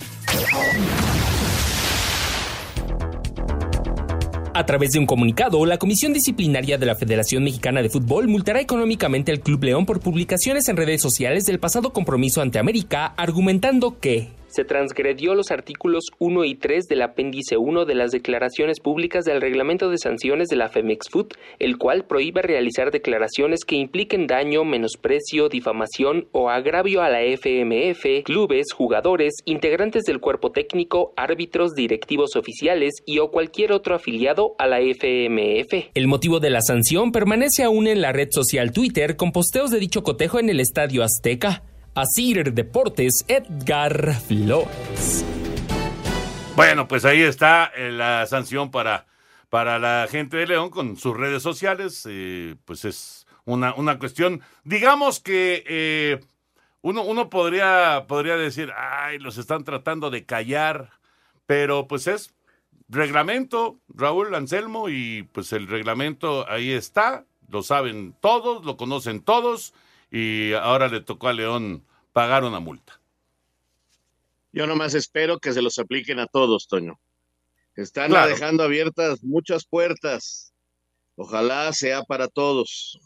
A través de un comunicado, la Comisión Disciplinaria de la Federación Mexicana de Fútbol multará económicamente al Club León por publicaciones en redes sociales del pasado compromiso ante América, argumentando que se transgredió los artículos 1 y 3 del apéndice 1 de las declaraciones públicas del reglamento de sanciones de la Femex Food, el cual prohíbe realizar declaraciones que impliquen daño, menosprecio, difamación o agravio a la FMF, clubes, jugadores, integrantes del cuerpo técnico, árbitros, directivos oficiales y o cualquier otro afiliado a la FMF. El motivo de la sanción permanece aún en la red social Twitter con posteos de dicho cotejo en el Estadio Azteca. Asir Deportes, Edgar Flores.
Bueno, pues ahí está eh, la sanción para, para la gente de León con sus redes sociales. Eh, pues es una, una cuestión, digamos que eh, uno, uno podría, podría decir, ay, los están tratando de callar, pero pues es reglamento, Raúl Anselmo, y pues el reglamento ahí está, lo saben todos, lo conocen todos y ahora le tocó a León pagar una multa.
Yo nomás espero que se los apliquen a todos, Toño. Están dejando abiertas muchas puertas. Ojalá sea para todos.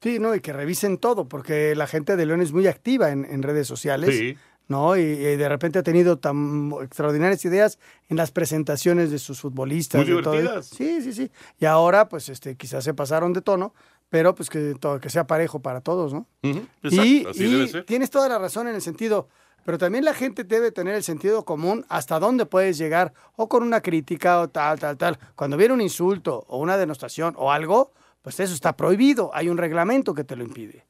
Sí, no, y que revisen todo, porque la gente de León es muy activa en, redes sociales. Sí. ¿no? Y, de repente ha tenido tan extraordinarias ideas en las presentaciones de sus futbolistas.
Muy divertidas.
Sí, sí, sí. Y ahora, pues, este, quizás se pasaron de tono, pero pues que, todo, que sea parejo para todos, ¿no? y, tienes toda la razón en el sentido, pero también la gente debe tener el sentido común hasta dónde puedes llegar, o con una crítica o tal, tal, tal. Cuando viene un insulto o una denostación o algo, pues eso está prohibido, hay un reglamento que te lo impide.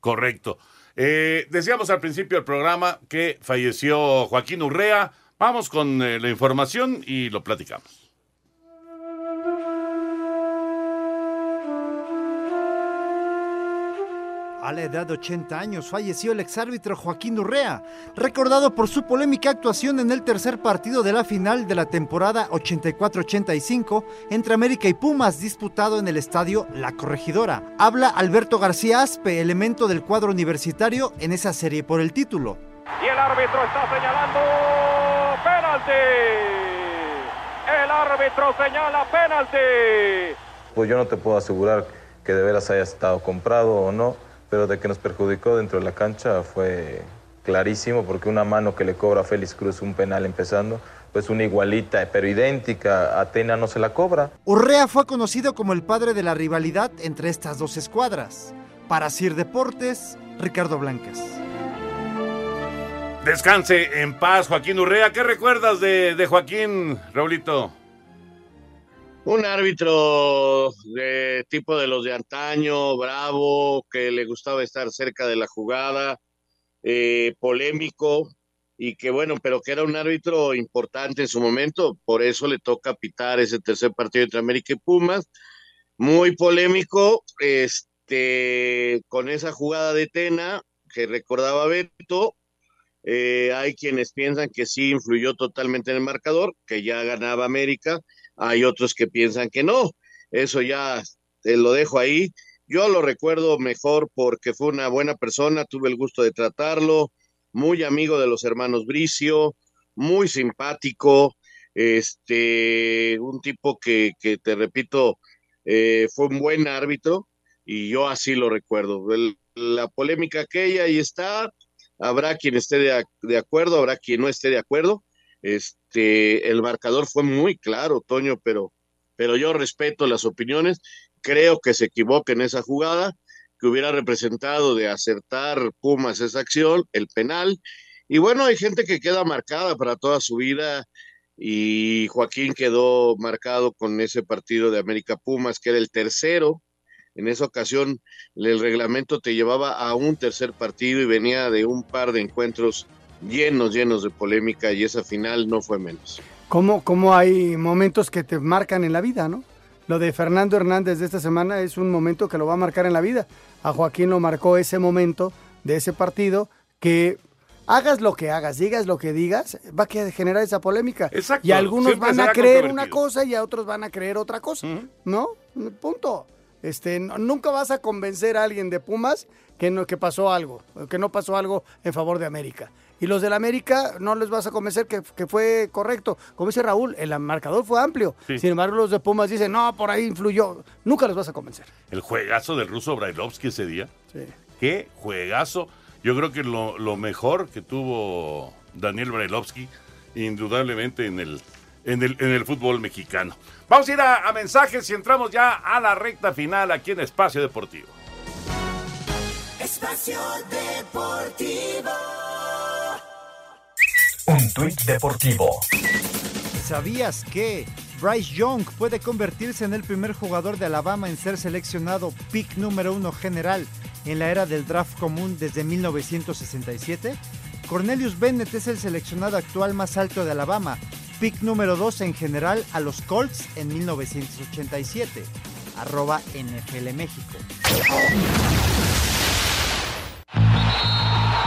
Correcto. Eh, decíamos al principio del programa que falleció Joaquín Urrea. Vamos con eh, la información y lo platicamos.
A la edad de 80 años falleció el exárbitro Joaquín Urrea, recordado por su polémica actuación en el tercer partido de la final de la temporada 84-85 entre América y Pumas disputado en el estadio La Corregidora. Habla Alberto García Aspe, elemento del cuadro universitario en esa serie por el título.
Y el árbitro está señalando penalti. El árbitro señala penalti.
Pues yo no te puedo asegurar que de veras haya estado comprado o no, pero de que nos perjudicó dentro de la cancha fue clarísimo porque una mano que le cobra a Félix Cruz un penal empezando, pues una igualita pero idéntica, Atena no se la cobra.
Urrea fue conocido como el padre de la rivalidad entre estas dos escuadras. Para Sir Deportes, Ricardo Blancas.
Descanse en paz, Joaquín Urrea. ¿Qué recuerdas de, de Joaquín, Raulito?
Un árbitro de tipo de los de antaño, bravo, que le gustaba estar cerca de la jugada, eh, polémico, y que bueno, pero que era un árbitro importante en su momento, por eso le toca pitar ese tercer partido entre América y Pumas, muy polémico, este, con esa jugada de Tena que recordaba Beto, eh, hay quienes piensan que sí influyó totalmente en el marcador, que ya ganaba América, hay otros que piensan que no, eso ya te lo dejo ahí. Yo lo recuerdo mejor porque fue una buena persona, tuve el gusto de tratarlo, muy amigo de los hermanos Bricio, muy simpático, este, un tipo que, que te repito, eh, fue un buen árbitro y yo así lo recuerdo. la polémica aquella ahí está, habrá quien esté de, de, acuerdo, habrá quien no esté de acuerdo. Este, el marcador fue muy claro, Toño, pero, pero yo respeto las opiniones. Creo que se equivoca en esa jugada, que hubiera representado de acertar Pumas esa acción, el penal. Y bueno, hay gente que queda marcada para toda su vida y Joaquín quedó marcado con ese partido de América Pumas, que era el tercero. En esa ocasión el reglamento te llevaba a un tercer partido y venía de un par de encuentros llenos, llenos de polémica y esa final no fue menos.
¿Cómo, cómo hay momentos que te marcan en la vida, no? Lo de Fernando Hernández de esta semana es un momento que lo va a marcar en la vida. A Joaquín lo marcó ese momento de ese partido que hagas lo que hagas, digas lo que digas, va a generar esa polémica.
Exacto.
Y algunos van a creer una cosa y a otros van a creer otra cosa, ¿no? Punto. Este, nunca vas a convencer a alguien de Pumas que, no, que pasó algo, que no pasó algo en favor de América. Y los del América no les vas a convencer que, que fue correcto. Como dice Raúl, el marcador fue amplio.
Sí.
Sin embargo, los de Pumas dicen, no, por ahí influyó. Nunca los vas a convencer.
El juegazo del ruso Brailovsky ese día.
Sí.
Qué juegazo. Yo creo que lo, lo mejor que tuvo Daniel Brailovsky, indudablemente en el, en el, en el fútbol mexicano. Vamos a ir a, a mensajes y entramos ya a la recta final aquí en Espacio Deportivo.
Espacio Deportivo.
Un tuit deportivo.
¿Sabías que Bryce Young puede convertirse en el primer jugador de Alabama en ser seleccionado pick número uno general en la era del draft común desde 1967? Cornelius Bennett es el seleccionado actual más alto de Alabama, pick número 2 en general a los Colts en 1987. Arroba NFL México.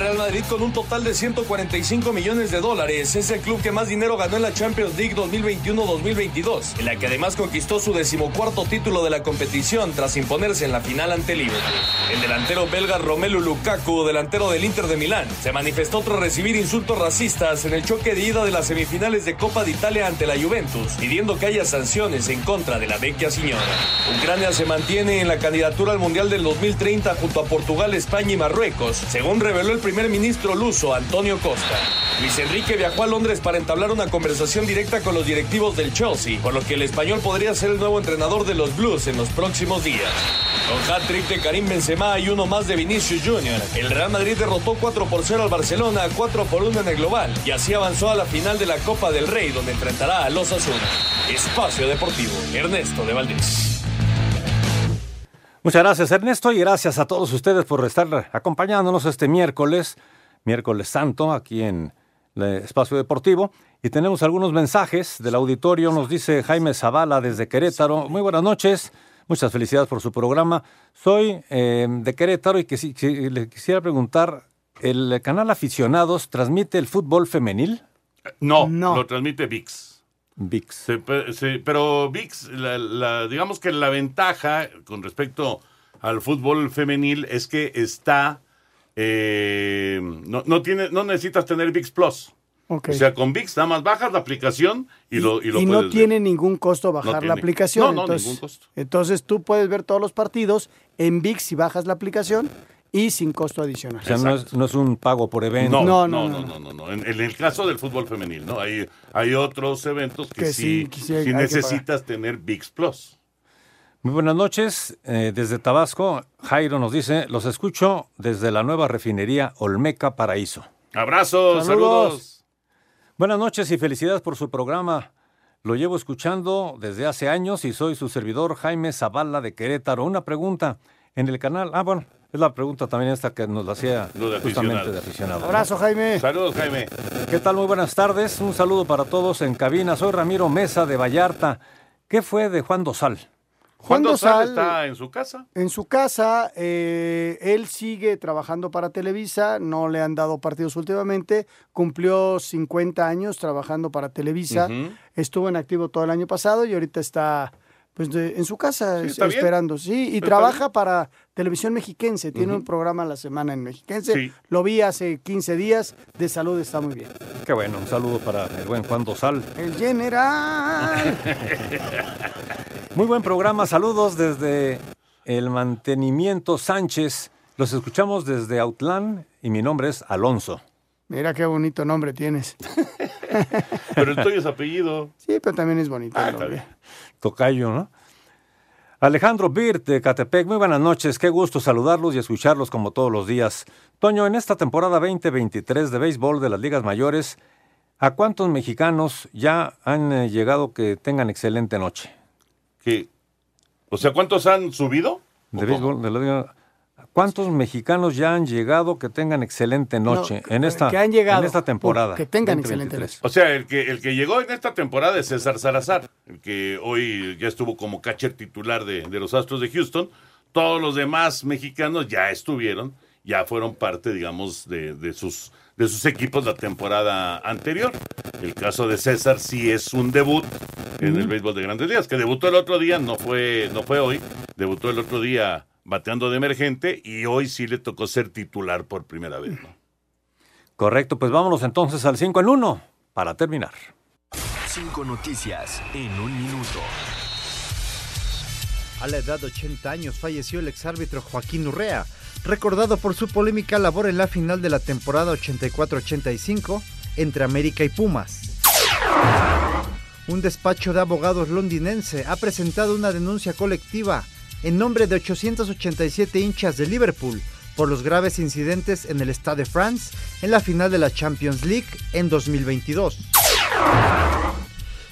Real Madrid con un total de 145 millones de dólares es el club que más dinero ganó en la Champions League 2021-2022, en la que además conquistó su decimocuarto título de la competición tras imponerse en la final ante Liverpool. El delantero belga Romelu Lukaku, delantero del Inter de Milán, se manifestó tras recibir insultos racistas en el choque de ida de las semifinales de Copa de Italia ante la Juventus, pidiendo que haya sanciones en contra de la vecchia señora. Ucrania se mantiene en la candidatura al Mundial del 2030 junto a Portugal, España y Marruecos, según reveló el primer ministro luso Antonio Costa. Luis Enrique viajó a Londres para entablar una conversación directa con los directivos del Chelsea, por lo que el español podría ser el nuevo entrenador de los Blues en los próximos días. Con hat-trick de Karim Benzema y uno más de Vinicius Jr., el Real Madrid derrotó 4 por 0 al Barcelona, 4 por 1 en el global, y así avanzó a la final de la Copa del Rey, donde enfrentará a los Asuna. Espacio Deportivo, Ernesto de Valdés.
Muchas gracias Ernesto y gracias a todos ustedes por estar acompañándonos este miércoles, miércoles santo, aquí en el Espacio Deportivo. Y tenemos algunos mensajes del auditorio. Nos dice Jaime Zavala desde Querétaro. Muy buenas noches. Muchas felicidades por su programa. Soy eh, de Querétaro y que, sí- que le quisiera preguntar, ¿el canal Aficionados transmite el fútbol femenil?
No, lo transmite VIX.
VIX.
Se pe- se- pero VIX, la- la- digamos que la ventaja con respecto al fútbol femenil es que está, eh, no, no, tiene, no necesitas tener VIX Plus. O sea, con VIX nada más bajas la aplicación y, lo, y lo
y
puedes
no
ver.
tiene ningún costo bajar la aplicación.
No, no,
entonces,
ningún costo.
Entonces tú puedes ver todos los partidos en VIX si bajas la aplicación y sin costo adicional.
O sea, no es, no es un pago por evento.
No, no, no, no, no, no. En, en el caso del fútbol femenil, ¿no? Hay, hay otros eventos que,
Que
sí,
sí, que sí hay-
sí
hay que
necesitas tener VIX Plus.
Muy buenas noches. eh, desde Tabasco, Jairo nos dice, los escucho desde la nueva refinería Olmeca Paraíso.
Abrazos, saludos.
Buenas noches y felicidades por su programa. Lo llevo escuchando desde hace años y soy su servidor Jaime Zavala de Querétaro. Una pregunta en el canal. Ah, bueno, es la pregunta también esta que nos la hacía
de
justamente de aficionado.
Abrazo, Jaime.
Saludos, Jaime.
¿Qué tal? Muy buenas tardes. Un saludo para todos en cabina. Soy Ramiro Mesa de Vallarta. ¿Qué fue de Juan Dosal?
Juan
Juan
Dosal está en su casa.
En su casa, eh, él sigue trabajando para Televisa, no le han dado partidos últimamente, cumplió 50 años trabajando para Televisa, estuvo en activo todo el año pasado y ahorita está pues de- en su casa
Sí,
es-
bien.
esperando, sí, y
Está
trabaja para Televisión Mexiquense, tiene un programa a la semana en Mexiquense,
Sí.
lo vi hace 15 días, de salud está muy bien.
Qué bueno, un saludo para el buen Juan Dosal.
El general. [LAUGHS]
Muy buen programa, saludos desde el mantenimiento Sánchez. Los escuchamos desde Autlán y mi nombre es Alonso.
Mira qué bonito nombre tienes. [LAUGHS]
Pero el tuyo es apellido.
Sí, pero también es bonito
Ah,
el
está
nombre.
Tocayo, ¿no? Alejandro Birt de Catepec, muy buenas noches, qué gusto saludarlos y escucharlos como todos los días. Toño, en esta temporada 2023 de béisbol de las ligas mayores, ¿a cuántos mexicanos ya han eh, llegado que tengan excelente noche?
¿Qué? O sea, ¿cuántos han subido?
De béisbol de la liga- ¿Cuántos mexicanos ya han llegado que tengan excelente noche
No,
en esta,
que han llegado,
en esta temporada?
que tengan
2023?
excelente
O sea, el que, el que llegó en esta temporada es César Salazar, el que hoy ya estuvo como catcher titular de, de los Astros de Houston. Todos los demás mexicanos ya estuvieron, ya fueron parte, digamos, de, de sus, de sus equipos la temporada anterior. El caso de César sí es un debut en el béisbol de grandes ligas, que debutó el otro día, no fue, no fue hoy, debutó el otro día bateando de emergente y hoy sí le tocó ser titular por primera vez. ¿no?
Correcto, pues vámonos entonces al 5 en 1 para terminar.
Cinco noticias en un minuto.
A la edad de 80 años falleció el exárbitro Joaquín Urrea, recordado por su polémica labor en la final de la temporada 84-85 entre América y Pumas. Un despacho de abogados londinense ha presentado una denuncia colectiva en nombre de 887 hinchas de Liverpool por los graves incidentes en el Stade de France en la final de la Champions League en 2022.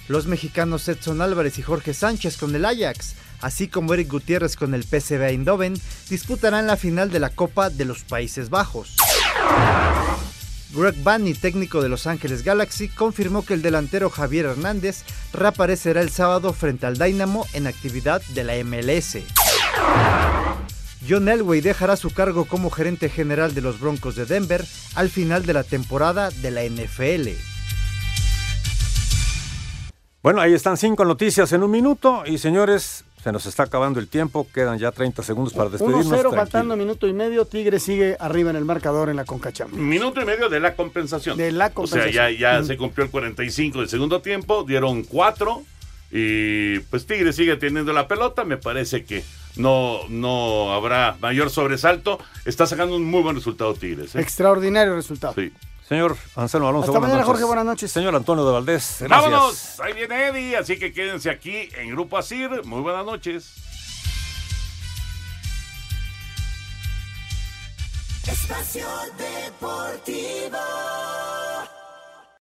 Los mexicanos Edson Álvarez y Jorge Sánchez con el Ajax, así como Eric Gutiérrez con el PSV Eindhoven, disputarán la final de la Copa de los Países Bajos. Greg Bunny, técnico de Los Ángeles Galaxy, confirmó que el delantero Javier Hernández reaparecerá el sábado frente al Dynamo en actividad de la MLS. John Elway dejará su cargo como gerente general de los Broncos de Denver al final de la temporada de la NFL.
Bueno, ahí están cinco noticias en un minuto y señores, se nos está acabando el tiempo, quedan ya 30 segundos para despedirnos.
1-0
Tranquilo.
faltando minuto y medio, Tigre sigue arriba en el marcador en la Conca Champions.
Minuto y medio de la compensación.
De la
O
compensación.
sea, ya, ya
Mm.
se cumplió el 45 del segundo tiempo, dieron cuatro y pues Tigre sigue teniendo la pelota. Me parece que no, no habrá mayor sobresalto. Está sacando un muy buen resultado Tigres. ¿eh?
Extraordinario resultado.
Sí.
Señor Anselmo Alonso,
Hasta
buenas
mañana,
noches.
Jorge, buenas noches.
Señor Antonio de Valdés, gracias.
Vámonos, ahí viene Eddie, así que quédense aquí en Grupo Asir. Muy buenas noches.
Espacio Deportivo.